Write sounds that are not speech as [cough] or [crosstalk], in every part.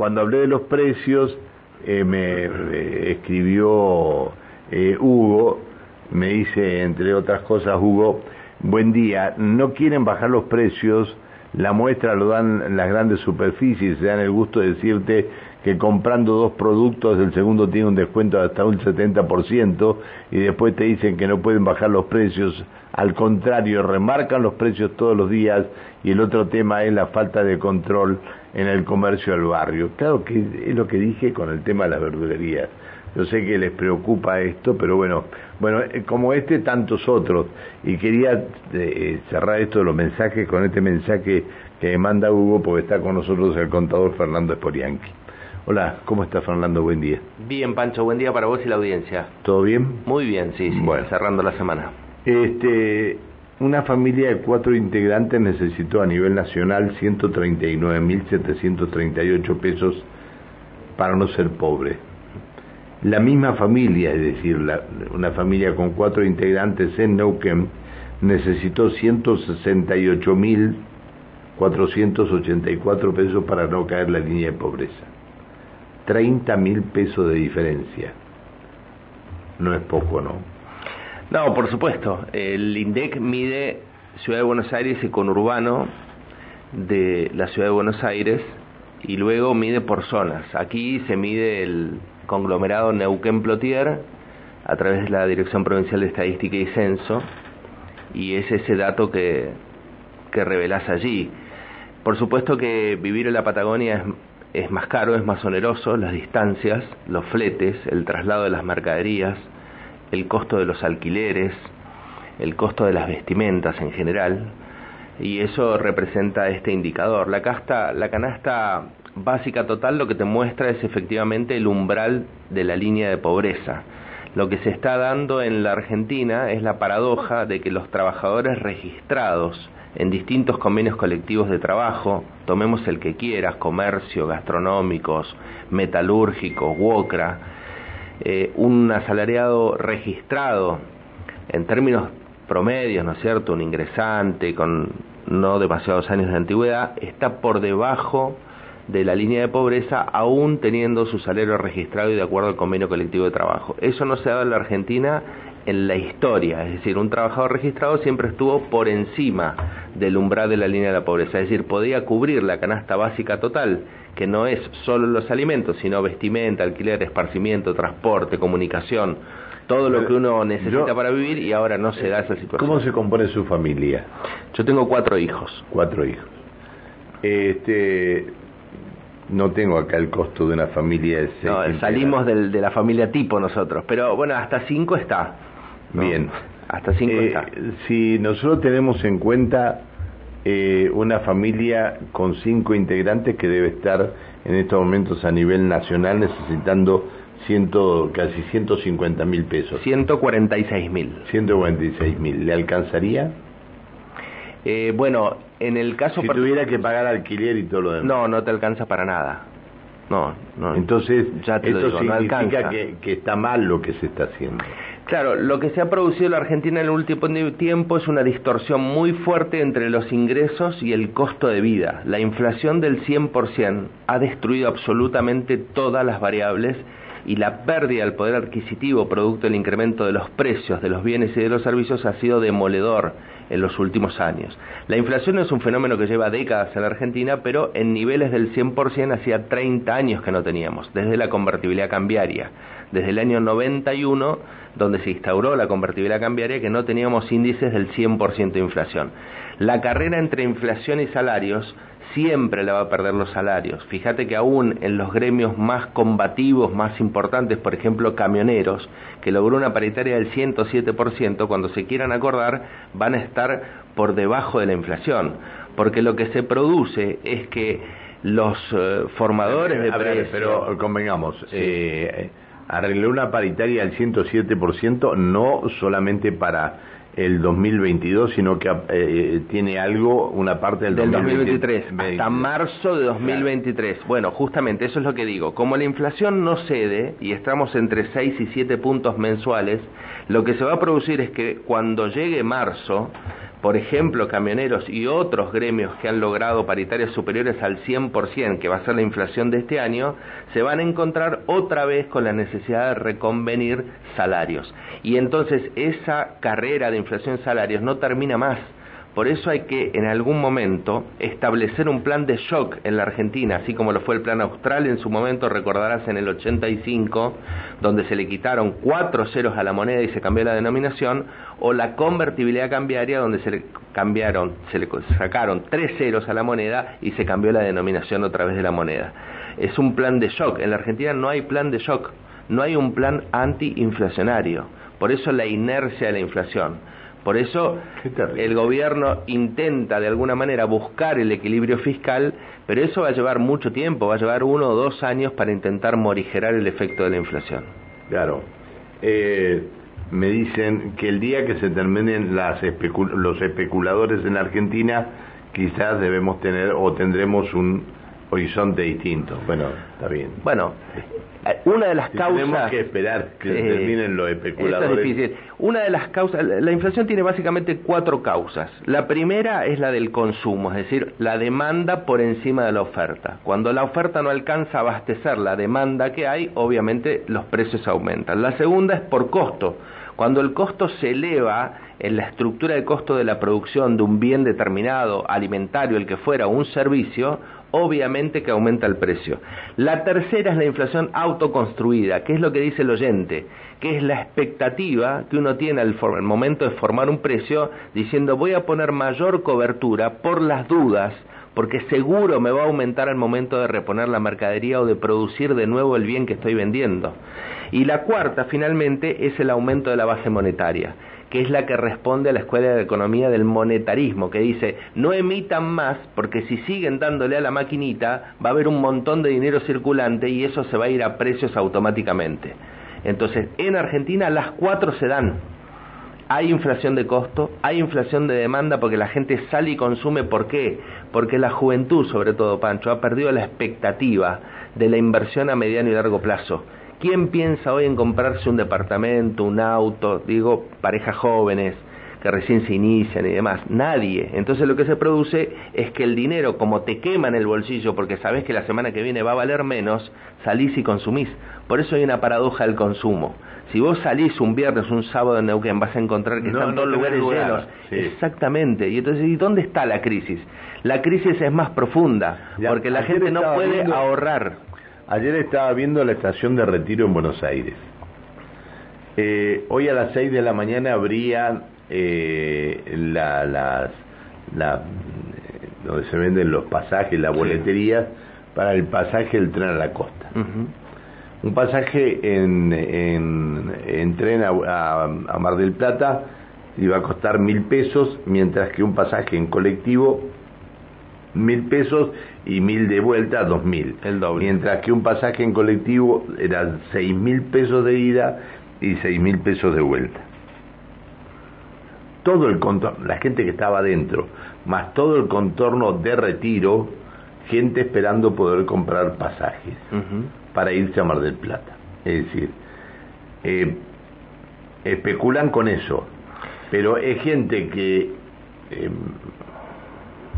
cuando hablé de los precios, eh, me escribió eh, Hugo, me dice, entre otras cosas, Hugo, buen día, no quieren bajar los precios, la muestra lo dan las grandes superficies, se dan el gusto de decirte que comprando dos productos el segundo tiene un descuento de hasta un 70% y después te dicen que no pueden bajar los precios, al contrario, remarcan los precios todos los días y el otro tema es la falta de control en el comercio del barrio. Claro que es lo que dije con el tema de las verdulerías. Yo sé que les preocupa esto, pero bueno, bueno, eh, como este, tantos otros. Y quería eh, cerrar esto de los mensajes con este mensaje que manda Hugo, porque está con nosotros el contador Fernando Esporianqui. Hola, ¿cómo está Fernando? Buen día. Bien, Pancho, buen día para vos y la audiencia. ¿Todo bien? Muy bien, sí, sí. Bueno. cerrando la semana. Este, una familia de cuatro integrantes necesitó a nivel nacional 139.738 pesos para no ser pobre. La misma familia, es decir, la- una familia con cuatro integrantes en Neuquén, necesitó 168.484 pesos para no caer la línea de pobreza. 30 mil pesos de diferencia. No es poco, ¿no? No, por supuesto. El INDEC mide Ciudad de Buenos Aires y conurbano de la Ciudad de Buenos Aires y luego mide por zonas. Aquí se mide el conglomerado Neuquén-Plotier a través de la Dirección Provincial de Estadística y Censo y es ese dato que, que revelás allí. Por supuesto que vivir en la Patagonia es, es más caro, es más oneroso, las distancias, los fletes, el traslado de las mercaderías, el costo de los alquileres, el costo de las vestimentas en general, y eso representa este indicador. La, casta, la canasta básica total lo que te muestra es efectivamente el umbral de la línea de pobreza. Lo que se está dando en la Argentina es la paradoja de que los trabajadores registrados en distintos convenios colectivos de trabajo, tomemos el que quieras, comercio, gastronómicos, metalúrgicos, WOCRA, eh, un asalariado registrado en términos promedios, ¿no es cierto? Un ingresante con no demasiados años de antigüedad está por debajo de la línea de pobreza aún teniendo su salario registrado y de acuerdo al convenio colectivo de trabajo. Eso no se ha dado en la Argentina en la historia, es decir, un trabajador registrado siempre estuvo por encima del umbral de la línea de la pobreza, es decir, podía cubrir la canasta básica total, que no es solo los alimentos, sino vestimenta, alquiler, esparcimiento, transporte, comunicación, todo lo que uno necesita Yo- para vivir y ahora no se da esa situación. ¿Cómo se compone su familia? Yo tengo cuatro hijos. Cuatro hijos. Este, no tengo acá el costo de una familia de seis. No, salimos del- de la familia tipo nosotros, pero bueno, hasta cinco está. ¿No? Bien. Hasta cinco Eh. Si nosotros tenemos en cuenta eh, una familia con cinco integrantes que debe estar en estos momentos a nivel nacional necesitando ciento, casi 150 mil pesos. 146 mil. 146 mil. ¿Le alcanzaría? Eh, bueno, en el caso... Si tuviera que pagar alquiler y todo lo demás. No, no te alcanza para nada. No, no. Entonces, ya te esto digo, significa que, que está mal lo que se está haciendo. Claro, lo que se ha producido en la Argentina en el último tiempo es una distorsión muy fuerte entre los ingresos y el costo de vida. La inflación del 100% ha destruido absolutamente todas las variables y la pérdida del poder adquisitivo producto del incremento de los precios de los bienes y de los servicios ha sido demoledor en los últimos años. La inflación es un fenómeno que lleva décadas en la Argentina, pero en niveles del 100% hacía 30 años que no teníamos, desde la convertibilidad cambiaria. Desde el año 91, donde se instauró la convertibilidad cambiaria, que no teníamos índices del 100% de inflación. La carrera entre inflación y salarios siempre la va a perder los salarios. Fíjate que aún en los gremios más combativos, más importantes, por ejemplo, camioneros, que logró una paritaria del 107%, cuando se quieran acordar, van a estar por debajo de la inflación. Porque lo que se produce es que los eh, formadores de A ver, precios... pero convengamos, eh, arregló una paritaria del 107%, no solamente para el 2022, sino que eh, tiene algo, una parte del, del 2023. 2023 hasta marzo de 2023. Bueno, justamente eso es lo que digo. Como la inflación no cede y estamos entre 6 y 7 puntos mensuales, lo que se va a producir es que cuando llegue marzo por ejemplo, camioneros y otros gremios que han logrado paritarias superiores al 100%, que va a ser la inflación de este año, se van a encontrar otra vez con la necesidad de reconvenir salarios. Y entonces esa carrera de inflación salarios no termina más por eso hay que en algún momento establecer un plan de shock en la Argentina, así como lo fue el plan austral en su momento, recordarás en el 85, donde se le quitaron cuatro ceros a la moneda y se cambió la denominación, o la convertibilidad cambiaria, donde se le cambiaron, se le sacaron tres ceros a la moneda y se cambió la denominación otra vez de la moneda. Es un plan de shock. En la Argentina no hay plan de shock, no hay un plan antiinflacionario. Por eso la inercia de la inflación. Por eso el gobierno intenta de alguna manera buscar el equilibrio fiscal, pero eso va a llevar mucho tiempo, va a llevar uno o dos años para intentar morigerar el efecto de la inflación. Claro. Eh, me dicen que el día que se terminen las los especuladores en Argentina, quizás debemos tener o tendremos un horizonte distinto. Bueno, está bien. Bueno, una de las causas tenemos que esperar que terminen los especuladores es difícil. una de las causas la inflación tiene básicamente cuatro causas. La primera es la del consumo es decir la demanda por encima de la oferta. Cuando la oferta no alcanza a abastecer la demanda que hay obviamente los precios aumentan. La segunda es por costo. Cuando el costo se eleva en la estructura de costo de la producción de un bien determinado, alimentario, el que fuera, un servicio, obviamente que aumenta el precio. La tercera es la inflación autoconstruida, que es lo que dice el oyente, que es la expectativa que uno tiene al, momento de formar un precio, diciendo voy a poner mayor cobertura por las dudas, porque seguro me va a aumentar al momento de reponer la mercadería o de producir de nuevo el bien que estoy vendiendo. Y la cuarta, finalmente, es el aumento de la base monetaria que es la que responde a la Escuela de Economía del Monetarismo, que dice, no emitan más, porque si siguen dándole a la maquinita, va a haber un montón de dinero circulante y eso se va a ir a precios automáticamente. Entonces, en Argentina las cuatro se dan. Hay inflación de costo, hay inflación de demanda porque la gente sale y consume. ¿Por qué? Porque la juventud, sobre todo, Pancho, ha perdido la expectativa de la inversión a mediano y largo plazo ¿Quién piensa hoy en comprarse un departamento, un auto? Digo, parejas jóvenes que recién se inician y demás. Nadie. Entonces lo que se produce es que el dinero, como te quema en el bolsillo porque sabes que la semana que viene va a valer menos, salís y consumís. Por eso hay una paradoja del consumo. Si vos salís un viernes, un sábado en Neuquén, vas a encontrar que están todos lugares llenos. Exactamente. Y entonces, ¿y dónde está la crisis? La crisis es más profunda, porque la gente no puede ahorrar. Ayer estaba viendo la estación de retiro en Buenos Aires. Eh, hoy a las 6 de la mañana habría eh, la, las, la, donde se venden los pasajes, las boleterías para el pasaje del tren a la costa. Un pasaje en, en, tren a, a, Mar del Plata iba a costar mil pesos, mientras que un pasaje en colectivo mil pesos y mil de vuelta, dos mil. El doble. Mientras que un pasaje en colectivo era seis mil pesos de ida y seis mil pesos de vuelta. Todo el contorno, la gente que estaba adentro, más todo el contorno de retiro, gente esperando poder comprar pasajes para irse a Mar del Plata. Es decir, eh, especulan con eso, pero es gente que eh,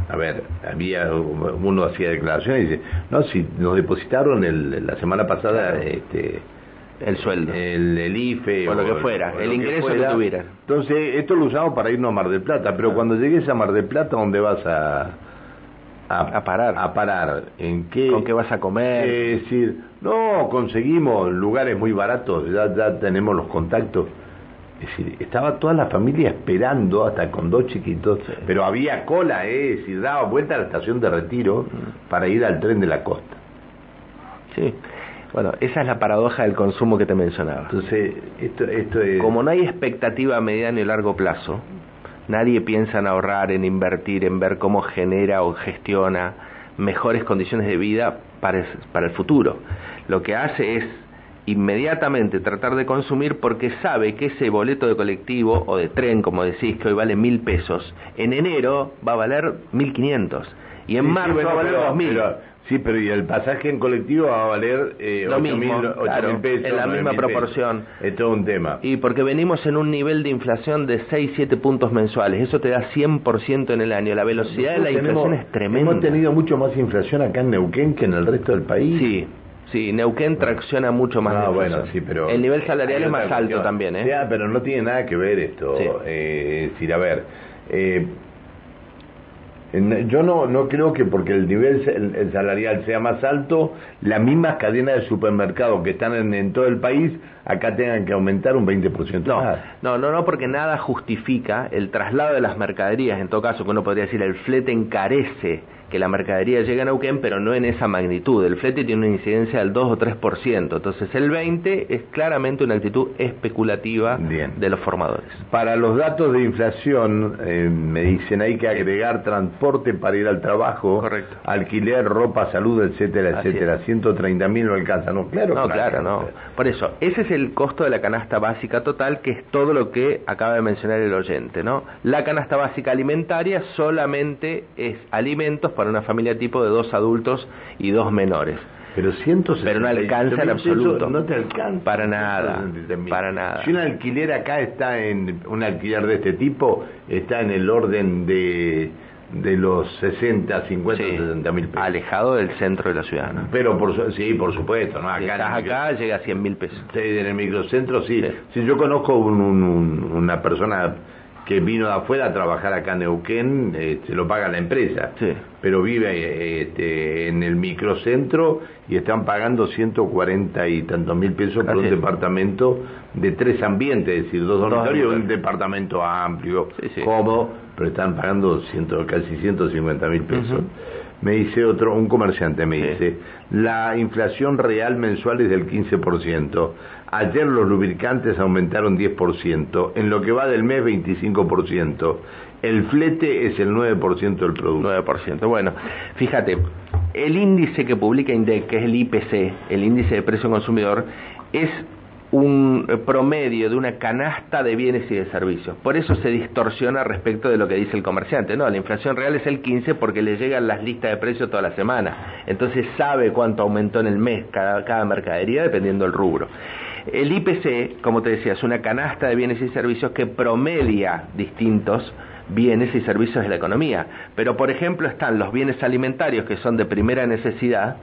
a ver, había uno hacía declaraciones y dice, no, si nos depositaron el, la semana pasada este el sueldo, el, IFE o, lo que fuera, el ingreso que, tuviera. Entonces, esto lo usamos para irnos a Mar del Plata, pero cuando llegues a Mar del Plata, ¿dónde vas a, a, parar? A parar, ¿en qué? ¿Con qué vas a comer? Es decir, no, conseguimos lugares muy baratos, ya, ya tenemos los contactos es decir, estaba toda la familia esperando, hasta con dos chiquitos, pero había cola, ¿eh? es decir, daba vuelta a la estación de retiro mm. para ir al tren de la costa. Sí, bueno, esa es la paradoja del consumo que te mencionaba. Entonces, esto, esto es... Como no hay expectativa a mediano y largo plazo, nadie piensa en ahorrar, en invertir, en ver cómo genera o gestiona mejores condiciones de vida para para el futuro. Lo que hace es inmediatamente tratar de consumir porque sabe que ese boleto de colectivo o de tren, como decís, que hoy vale mil pesos, en enero va a valer mil quinientos y en marzo va a valer dos mil. Sí, pero y el pasaje en colectivo va a valer eh, Lo 8 mismo, mil ocho claro, mil pesos. en la misma pesos. proporción. Es todo un tema. Y porque venimos en un nivel de inflación de 6, 7 puntos mensuales. Eso te da 100% en el año. La velocidad de la inflación es tremenda. Hemos tenido mucho más inflación acá en Neuquén que en el resto del país. Sí, sí, Neuquén tracciona mucho más. Ah, bueno, sí, pero... El nivel salarial es más alto cuestión. también, ¿eh? Ya, pero no tiene nada que ver esto. Sí. Eh, es decir, a ver, eh, yo no, no creo que porque el nivel sa- el- el salarial sea más alto, las mismas cadenas de supermercados que están en, en todo el país, acá tengan que aumentar un 20% No, más. no, no, no, porque nada justifica el traslado de las mercaderías, en todo caso, que uno podría decir el flete encarece que la mercadería llegue a Neuquén, pero no en esa magnitud. El flete tiene una incidencia del 2 o 3%. Entonces el 20 es claramente una actitud especulativa Bien. de los formadores. Para los datos de inflación, eh, me dicen hay que agregar transporte para ir al trabajo, Correcto. alquiler, ropa, salud, etcétera, Así etcétera. 130 mil no alcanza, no, claro. No, claro, no. Por eso, ese es el costo de la canasta básica total, que es todo lo que acaba de mencionar el oyente, ¿no? La canasta básica alimentaria solamente es alimentos para una familia tipo de dos adultos y dos menores. Pero 160 Pero no alcanza en absoluto. No te alcanza. Para nada, 160.000. para nada. Si un alquiler acá está en, un alquiler de este tipo, está en el orden de, de los 60, 50, Sí, 60 mil pesos. alejado del centro de la ciudad, ¿no? Pero por, su- sí, por supuesto, ¿no? Si Acá estás micro- acá, llega a 100 mil pesos. Sí, en el microcentro sí. Sí. Sí, yo conozco un- una persona que vino de afuera a trabajar acá en Neuquén, eh, se lo paga la empresa, Sí. pero vive eh, este, en el microcentro y están pagando 140 y tantos mil pesos por Así un es. departamento de tres ambientes, es decir, dos dormitorios y un departamento amplio, Sí, sí. cómodo, pero están pagando ciento, casi 150 mil pesos. Me dice otro, un comerciante me dice, la inflación real mensual es del 15%. Ayer los lubricantes aumentaron 10%. En lo que va del mes, 25%. El flete es el 9% del producto. 9%. Bueno, fíjate, el índice que publica INDEC, que es el IPC, el índice de precio consumidor, es un promedio de una canasta de bienes y de servicios. Por eso se distorsiona respecto de lo que dice el comerciante. No, la inflación real es el 15 porque le llegan las listas de precios toda la semana. Entonces sabe cuánto aumentó en el mes cada, cada mercadería dependiendo del rubro. El IPC, como te decía, es una canasta de bienes y servicios que promedia distintos bienes y servicios de la economía. Pero, por ejemplo, están los bienes alimentarios que son de primera necesidad,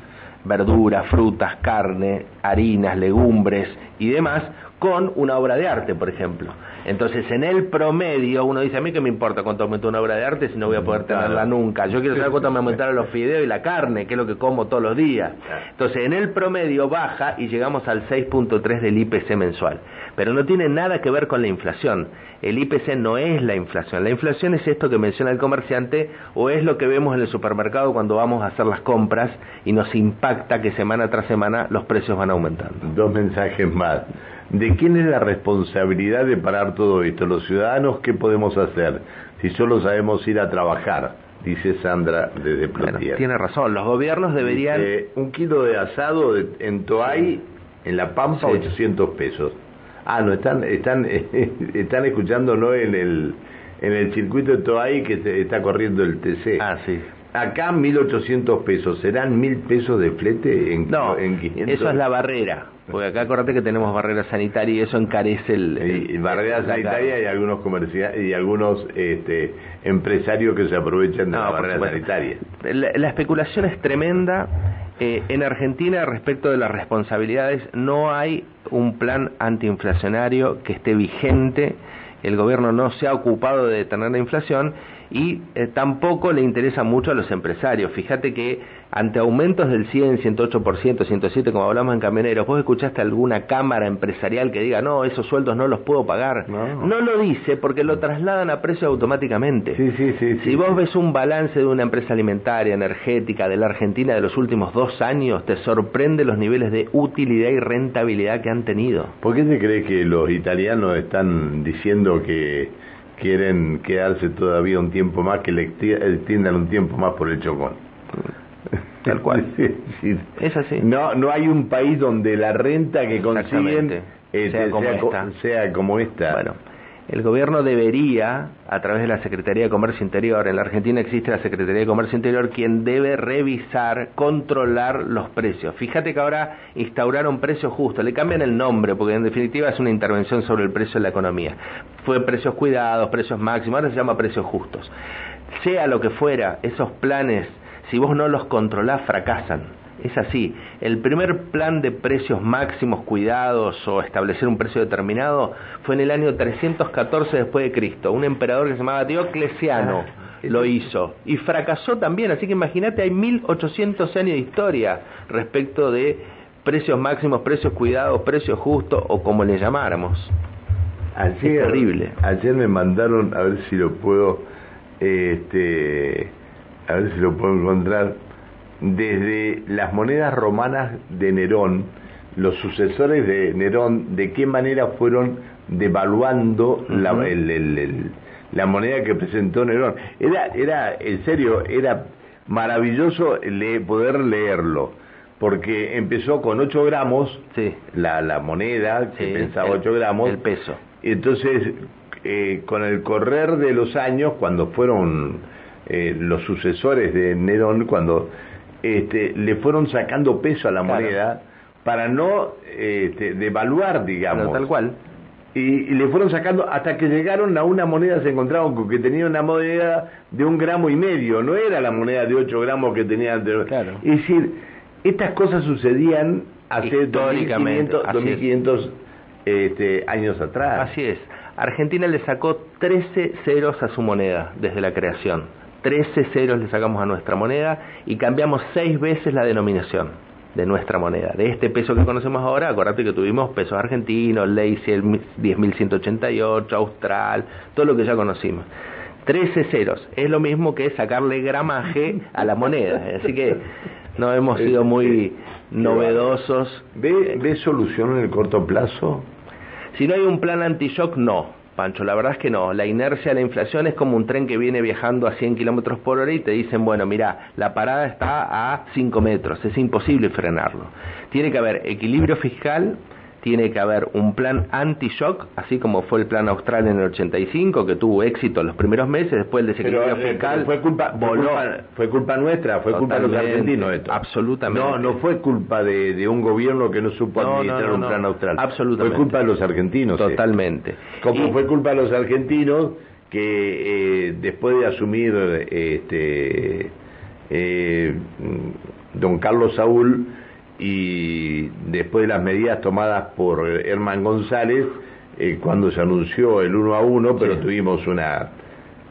verduras, frutas, carne, harinas, legumbres y demás, con una obra de arte, por ejemplo. Entonces, en el promedio, uno dice, a mí qué me importa cuánto aumentó una obra de arte si no voy a poder tenerla nunca. Yo quiero saber cuánto me aumentaron los fideos y la carne, que es lo que como todos los días. Entonces, en el promedio baja y llegamos al 6.3 del IPC mensual. Pero no tiene nada que ver con la inflación. El IPC no es la inflación. La inflación es esto que menciona el comerciante o es lo que vemos en el supermercado cuando vamos a hacer las compras y nos impacta que semana tras semana los precios van aumentando. Dos mensajes más. ¿De quién es la responsabilidad de parar todo esto? ¿Los ciudadanos qué podemos hacer si solo sabemos ir a trabajar? Dice Sandra desde Bueno, Plotier. tiene razón. Los gobiernos deberían... Dice, un kilo de asado en Toay, en La Pampa, Sí. 800 pesos. Ah, no, están, están, [laughs] están escuchándolo en el, en el circuito de Toay que se está corriendo el TC. Ah, sí. Acá 1.800 pesos. ¿Serán 1.000 pesos de flete en, No, en 500? eso es la barrera. Porque acá acordate que tenemos barrera sanitaria y eso encarece el... Y, y el- barrera sanitaria y algunos comerciantes y algunos este, empresarios que se aprovechan de No, la barrera sanitaria. La, la especulación es tremenda. Eh, en Argentina, respecto de las responsabilidades, no hay un plan antiinflacionario que esté vigente. El gobierno no se ha ocupado de detener la inflación y eh, tampoco le interesa mucho a los empresarios. Fíjate que ante aumentos del 100, 108%, 107, como hablamos en Camioneros, ¿vos escuchaste alguna cámara empresarial que diga, no, esos sueldos no los puedo pagar? No. no lo dice porque lo trasladan a precio automáticamente. Sí, sí, sí. Si vos ves un balance de una empresa alimentaria, energética, de la Argentina de los últimos dos años, te sorprende los niveles de utilidad y rentabilidad que han tenido. ¿Por qué te crees que los italianos están diciendo que quieren quedarse todavía un tiempo más, que le exti- extiendan un tiempo más por el chocón? [laughs] Tal cual. Sí, sí. Es así. No, no hay un país donde la renta que consiguen este, Sea como co- esta. sea como esta. Bueno, el gobierno debería, a través de la Secretaría de Comercio Interior, en la Argentina existe la Secretaría de Comercio Interior, quien debe revisar, controlar los precios. Fíjate que ahora instauraron precios justos, le cambian el nombre, porque en definitiva es una intervención sobre el precio de la economía. Fue precios cuidados, precios máximos, ahora se llama precios justos. Sea lo que fuera, esos planes, si vos no los controlás, fracasan es así. El primer plan de precios máximos cuidados o establecer un precio determinado fue en el año 314 después de Cristo. Un emperador que se llamaba Diocleciano ah, lo hizo y fracasó también. Así que imagínate, hay 1800 años de historia respecto de precios máximos, precios cuidados, precios justos o como le llamáramos. Ayer, es terrible. Ayer me mandaron, a ver si lo puedo, este, a ver si lo puedo encontrar desde las monedas romanas de Nerón, los sucesores de Nerón, de qué manera fueron devaluando la, la moneda que presentó Nerón. Era, era, en serio, era maravilloso poder leerlo, porque empezó con 8 gramos, la, la moneda, que pensaba 8 gramos, el peso. Entonces, eh, con el correr de los años, cuando fueron eh, los sucesores de Nerón, cuando este, le fueron sacando peso a la moneda para no este, devaluar, digamos. tal cual. Y, le fueron sacando hasta que llegaron a una moneda, se encontraron con que tenía una moneda de un gramo y medio, no era la moneda de 8 gramos que tenía. Claro. Es decir, estas cosas sucedían hace 2500, 2500 este, años atrás. Así es. Argentina le sacó 13 ceros a su moneda desde la creación. 13 ceros le sacamos a nuestra moneda y cambiamos seis veces la denominación de nuestra moneda. De este peso que conocemos ahora, acordate que tuvimos pesos argentinos, ley 10.188, austral, todo lo que ya conocimos. 13 ceros, es lo mismo que sacarle gramaje a la moneda, así que no hemos sido muy novedosos. ¿Ve, ¿Ve solución en el corto plazo? Si no hay un plan anti-shock, no Pancho, la verdad es que no. La inercia de la inflación es como un tren que viene viajando a 100 kilómetros por hora y te dicen, bueno, mira, la parada está a 5 metros, es imposible frenarlo. Tiene que haber equilibrio fiscal, tiene que haber un plan anti-shock, así como fue el plan austral en el 85, que tuvo éxito en los primeros meses, después el desequilibrio eh, fiscal. fue culpa, fue culpa, nuestra, fue culpa de los argentinos esto. Absolutamente. No, no fue culpa de, un gobierno que no supo administrar un plan austral. Absolutamente. Fue culpa de los argentinos. Totalmente. Como fue culpa de los argentinos que eh, después de asumir este eh, don Carlos Saúl y después de las medidas tomadas por Herman González, eh, cuando se anunció el uno a uno, pero tuvimos una,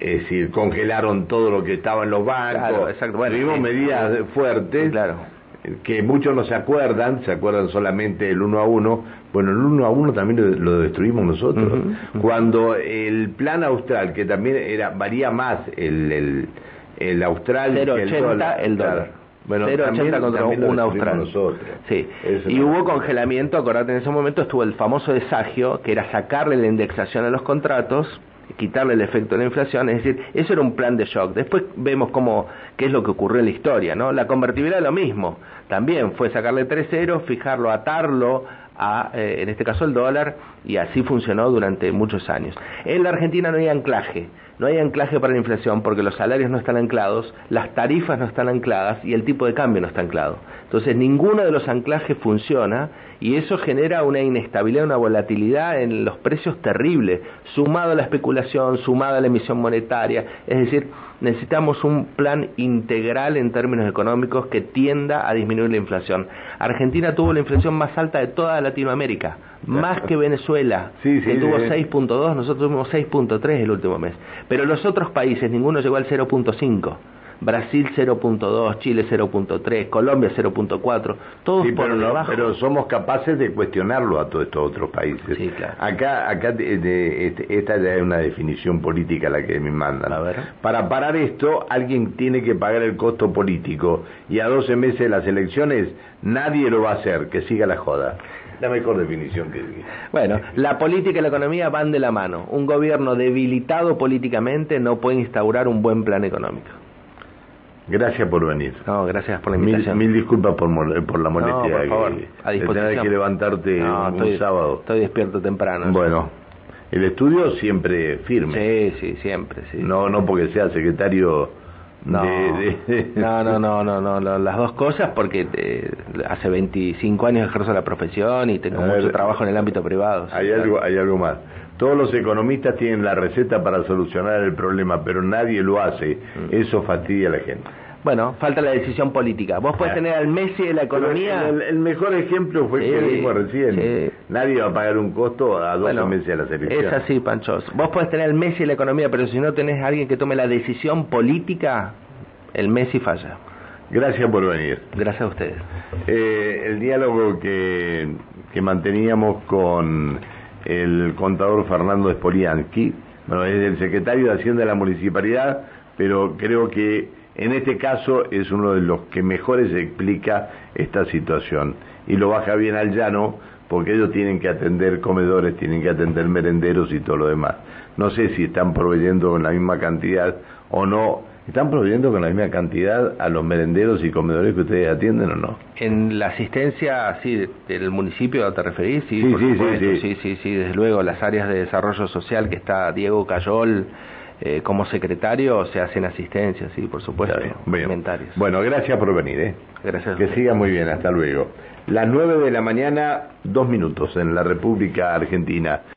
es decir, congelaron todo lo que estaba en los bancos, tuvimos medidas fuertes, claro. que muchos no se acuerdan, se acuerdan solamente el uno a uno, bueno, el uno a uno también lo, destruimos nosotros. Cuando el plan austral, que también era varía más el, el, el austral que el dólar, el dólar. Bueno, 0,80 contra un austral. Sí. y hubo congelamiento, acordate, en ese momento estuvo el famoso desagio, que era sacarle la indexación a los contratos, quitarle el efecto de la inflación, es decir, eso era un plan de shock. Después vemos cómo, qué es lo que ocurrió en la historia, ¿no? La convertibilidad lo mismo, también fue sacarle tres ceros, fijarlo, atarlo a, eh, en este caso, el dólar, y así funcionó durante muchos años. En la Argentina no hay anclaje no hay anclaje para la inflación porque los salarios no están anclados, las tarifas no están ancladas y el tipo de cambio no está anclado. Entonces ninguno de los anclajes funciona y eso genera una inestabilidad, una volatilidad en los precios terrible, sumado a la especulación, sumado a la emisión monetaria. Es decir, necesitamos un plan integral en términos económicos que tienda a disminuir la inflación. Argentina tuvo la inflación más alta de toda Latinoamérica más que Venezuela, que tuvo 6.2, nosotros tuvimos 6.3 el último mes. Pero los otros países, ninguno llegó al 0.5. Brasil 0.2, Chile 0.3, Colombia 0.4, todos por pero, debajo. pero somos capaces de cuestionarlo a todos estos otros países. Sí, claro. Acá, acá este, esta ya es una definición política la que me mandan. A ver. Para parar esto, alguien tiene que pagar el costo político y a 12 meses de las elecciones nadie lo va a hacer, que siga la joda. La mejor definición que Bueno, la política y la economía van de la mano. Un gobierno debilitado políticamente no puede instaurar un buen plan económico. Gracias por venir. No, gracias por la invitación. Mil, disculpas por, por la molestia. No, por favor, a disposición. que levantarte un sábado. Estoy despierto temprano. Bueno, el estudio siempre firme. Sí, sí, siempre, sí. No, no porque sea secretario no, no, no, no, no, no, las dos cosas porque eh, hace 25 años ejerzo la profesión y tengo mucho trabajo en el ámbito privado. Hay algo, hay algo más. Todos los economistas tienen la receta para solucionar el problema, pero nadie lo hace. Mm. Eso fastidia a la gente. Bueno, falta la decisión política. Vos podés tener al Messi de la economía. El, mejor ejemplo fue el que vimos recién. Nadie va a pagar un costo a dos meses a la selección. Es así, Panchos. Vos podés tener al Messi de la economía, pero si no tenés a alguien que tome la decisión política, el Messi falla. Gracias por venir. Gracias a ustedes. Eh, el diálogo que, que manteníamos con el contador Fernando Spoliansky, bueno, es el secretario de Hacienda de la Municipalidad, pero creo que en este caso es uno de los que mejores explica esta situación y lo baja bien al llano porque ellos tienen que atender comedores, tienen que atender merenderos y todo lo demás. No sé si están proveyendo con la misma cantidad o no. ¿Están proveyendo con la misma cantidad a los merenderos y comedores que ustedes atienden o no? En la asistencia, sí, del municipio, ¿te referís? Sí, sí, sí, sí, sí, sí, sí, desde luego, las áreas de desarrollo social que está Diego Cayol, eh, como secretario se hacen asistencias, sí, por supuesto, comentarios. Bueno, gracias por venir, ¿eh? Gracias. Que siga muy bien, hasta luego. Las nueve de la mañana, dos minutos en la República Argentina.